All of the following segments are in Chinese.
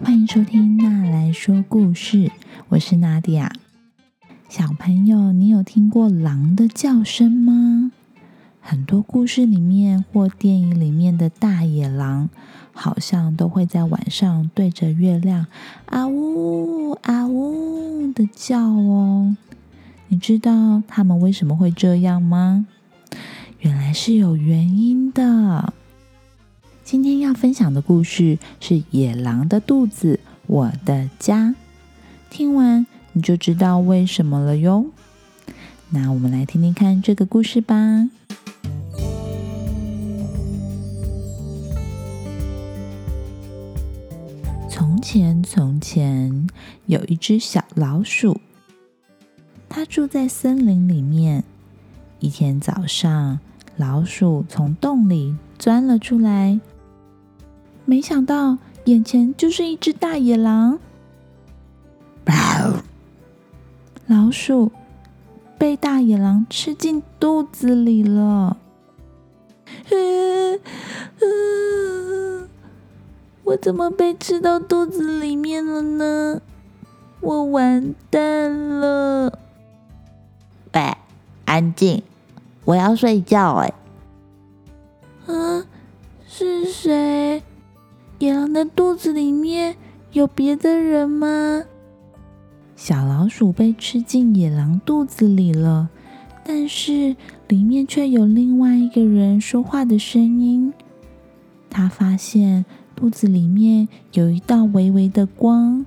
欢迎收听娜来说故事，我是娜迪亚。小朋友，你有听过狼的叫声吗？很多故事里面或电影里面的大野狼，好像都会在晚上对着月亮啊呜啊呜的叫哦。你知道他们为什么会这样吗？原来是有原因的。今天要分享的故事是《野狼的肚子，我的家》。听完你就知道为什么了哟。那我们来听听看这个故事吧。从前，从前有一只小老鼠，它住在森林里面。一天早上，老鼠从洞里钻了出来。没想到，眼前就是一只大野狼。老鼠被大野狼吃进肚子里了。我怎么被吃到肚子里面了呢？我完蛋了！喂，安静，我要睡觉哎。啊，是谁？野狼的肚子里面有别的人吗？小老鼠被吃进野狼肚子里了，但是里面却有另外一个人说话的声音。他发现肚子里面有一道微微的光。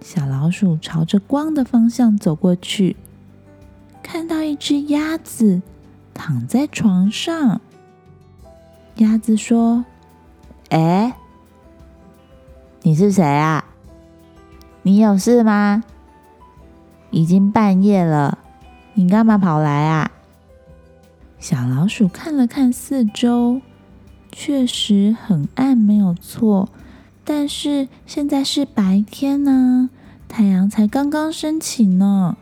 小老鼠朝着光的方向走过去，看到一只鸭子躺在床上。鸭子说。哎，你是谁啊？你有事吗？已经半夜了，你干嘛跑来啊？小老鼠看了看四周，确实很暗，没有错。但是现在是白天呢，太阳才刚刚升起呢。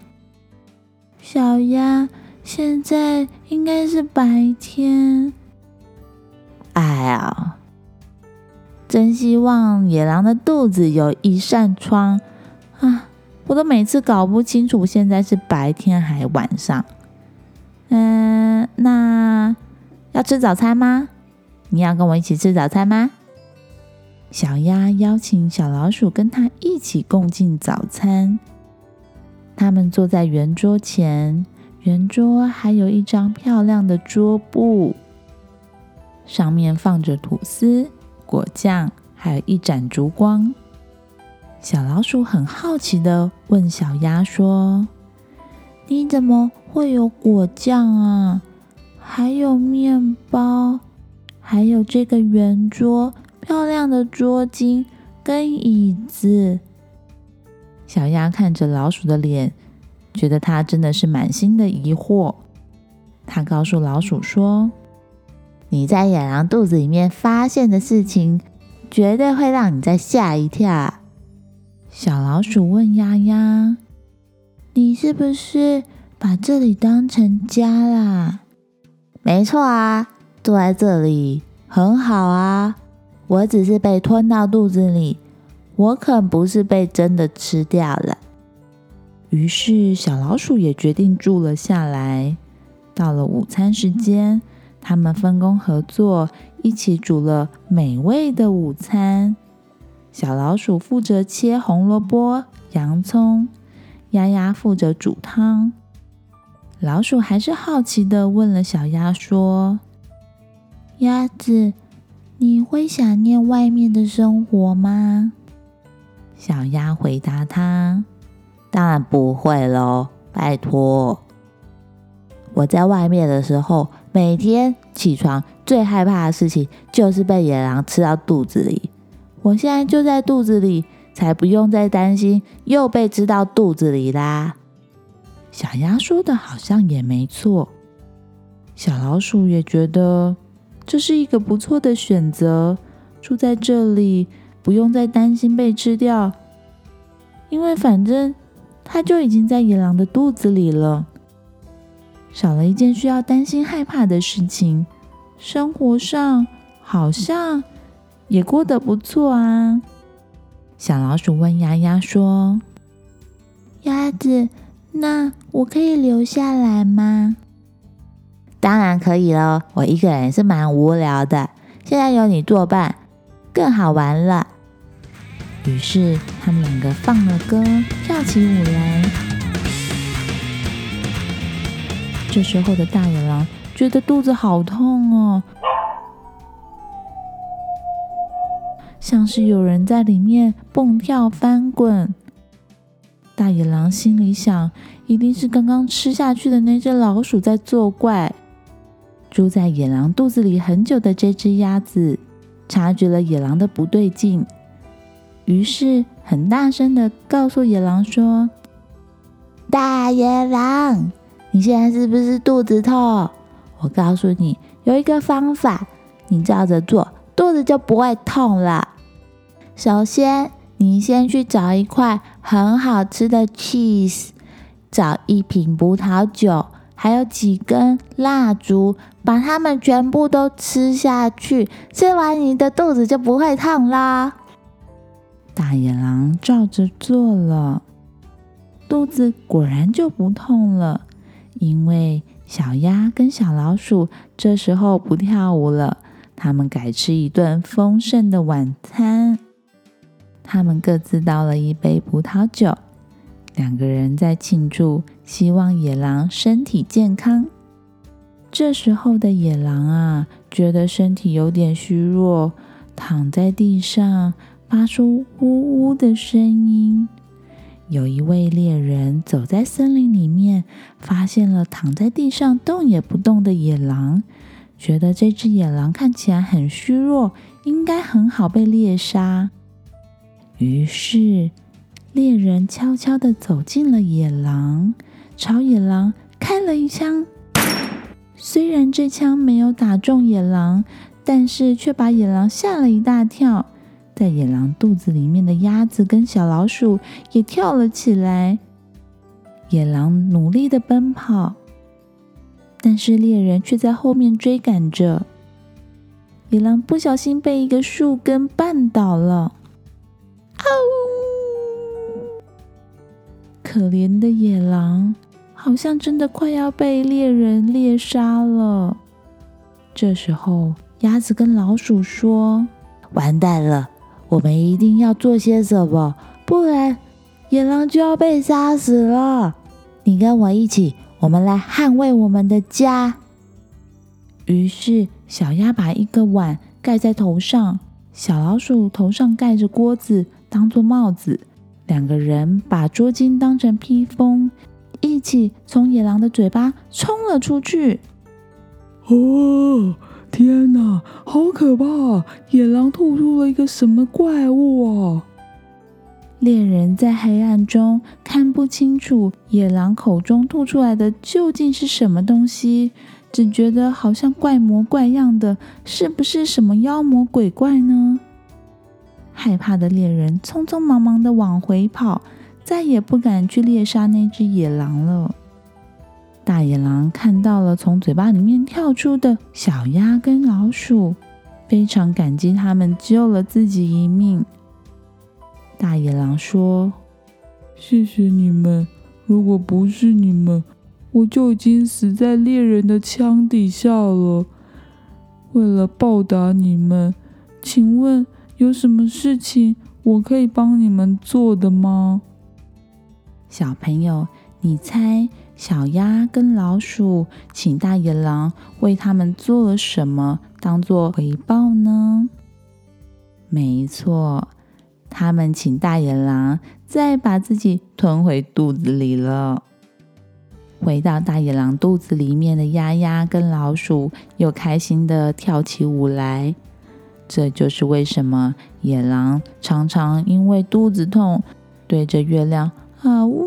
小鸭，现在应该是白天。哎呀！真希望野狼的肚子有一扇窗啊！我都每次搞不清楚现在是白天还晚上。嗯，那要吃早餐吗？你要跟我一起吃早餐吗？小鸭邀请小老鼠跟它一起共进早餐。他们坐在圆桌前，圆桌还有一张漂亮的桌布，上面放着吐司。果酱，还有一盏烛光。小老鼠很好奇的问小鸭说：“你怎么会有果酱啊？还有面包，还有这个圆桌，漂亮的桌巾跟椅子。”小鸭看着老鼠的脸，觉得它真的是满心的疑惑。他告诉老鼠说。你在野狼肚子里面发现的事情，绝对会让你再吓一跳。小老鼠问丫丫：“你是不是把这里当成家啦？”“没错啊，住在这里很好啊。我只是被吞到肚子里，我可不是被真的吃掉了。”于是小老鼠也决定住了下来。到了午餐时间。他们分工合作，一起煮了美味的午餐。小老鼠负责切红萝卜、洋葱，丫丫负责煮汤。老鼠还是好奇的问了小鸭说：“鸭子，你会想念外面的生活吗？”小鸭回答他：“当然不会喽，拜托。”我在外面的时候，每天起床最害怕的事情就是被野狼吃到肚子里。我现在就在肚子里，才不用再担心又被吃到肚子里啦。小鸭说的好像也没错，小老鼠也觉得这是一个不错的选择，住在这里不用再担心被吃掉，因为反正它就已经在野狼的肚子里了。少了一件需要担心害怕的事情，生活上好像也过得不错啊。小老鼠问丫丫说：“鸭子，那我可以留下来吗？”“当然可以喽，我一个人是蛮无聊的，现在有你作伴，更好玩了。”于是他们两个放了歌，跳起舞来。这时候的大野狼觉得肚子好痛哦。像是有人在里面蹦跳翻滚，大野狼心里想，一定是刚刚吃下去的那只老鼠在作怪。住在野狼肚子里很久的这只鸭子，察觉了野狼的不对劲，于是很大声的告诉野狼说：“大野狼，你现在是不是肚子痛？我告诉你，有一个方法，你照着做，肚子就不会痛了。”首先，你先去找一块很好吃的 cheese，找一瓶葡萄酒，还有几根蜡烛，把它们全部都吃下去。吃完，你的肚子就不会痛啦。大野狼照着做了，肚子果然就不痛了。因为小鸭跟小老鼠这时候不跳舞了，他们改吃一顿丰盛的晚餐。他们各自倒了一杯葡萄酒，两个人在庆祝，希望野狼身体健康。这时候的野狼啊，觉得身体有点虚弱，躺在地上，发出呜呜的声音。有一位猎人走在森林里面，发现了躺在地上动也不动的野狼，觉得这只野狼看起来很虚弱，应该很好被猎杀。于是，猎人悄悄的走进了野狼，朝野狼开了一枪。虽然这枪没有打中野狼，但是却把野狼吓了一大跳。在野狼肚子里面的鸭子跟小老鼠也跳了起来。野狼努力的奔跑，但是猎人却在后面追赶着。野狼不小心被一个树根绊倒了。可怜的野狼，好像真的快要被猎人猎杀了。这时候，鸭子跟老鼠说：“完蛋了，我们一定要做些什么，不然野狼就要被杀死了。你跟我一起，我们来捍卫我们的家。”于是，小鸭把一个碗盖在头上，小老鼠头上盖着锅子当做帽子。两个人把捉巾当成披风，一起从野狼的嘴巴冲了出去。哦，天哪，好可怕！野狼吐出了一个什么怪物啊？猎人在黑暗中看不清楚野狼口中吐出来的究竟是什么东西，只觉得好像怪模怪样的，是不是什么妖魔鬼怪呢？害怕的猎人匆匆忙忙的往回跑，再也不敢去猎杀那只野狼了。大野狼看到了从嘴巴里面跳出的小鸭跟老鼠，非常感激他们救了自己一命。大野狼说：“谢谢你们，如果不是你们，我就已经死在猎人的枪底下了。为了报答你们，请问。”有什么事情我可以帮你们做的吗？小朋友，你猜小鸭跟老鼠请大野狼为他们做了什么当做回报呢？没错，他们请大野狼再把自己吞回肚子里了。回到大野狼肚子里面的鸭鸭跟老鼠又开心的跳起舞来。这就是为什么野狼常常因为肚子痛，对着月亮啊呜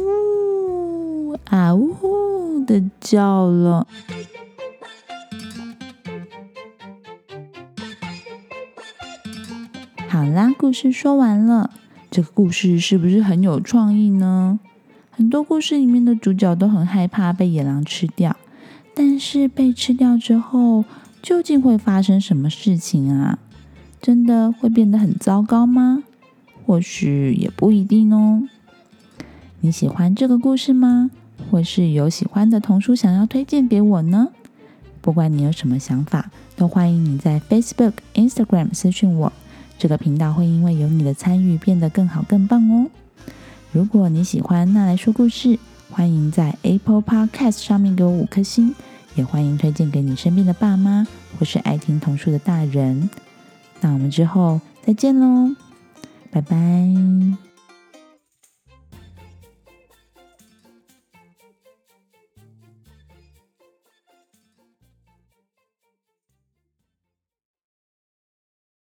啊呜的叫了。好啦，故事说完了。这个故事是不是很有创意呢？很多故事里面的主角都很害怕被野狼吃掉，但是被吃掉之后，究竟会发生什么事情啊？真的会变得很糟糕吗？或许也不一定哦。你喜欢这个故事吗？或是有喜欢的童书想要推荐给我呢？不管你有什么想法，都欢迎你在 Facebook、Instagram 私讯我。这个频道会因为有你的参与变得更好、更棒哦。如果你喜欢那来说故事，欢迎在 Apple Podcast 上面给我五颗星，也欢迎推荐给你身边的爸妈或是爱听童书的大人。那我们之后再见喽，拜拜。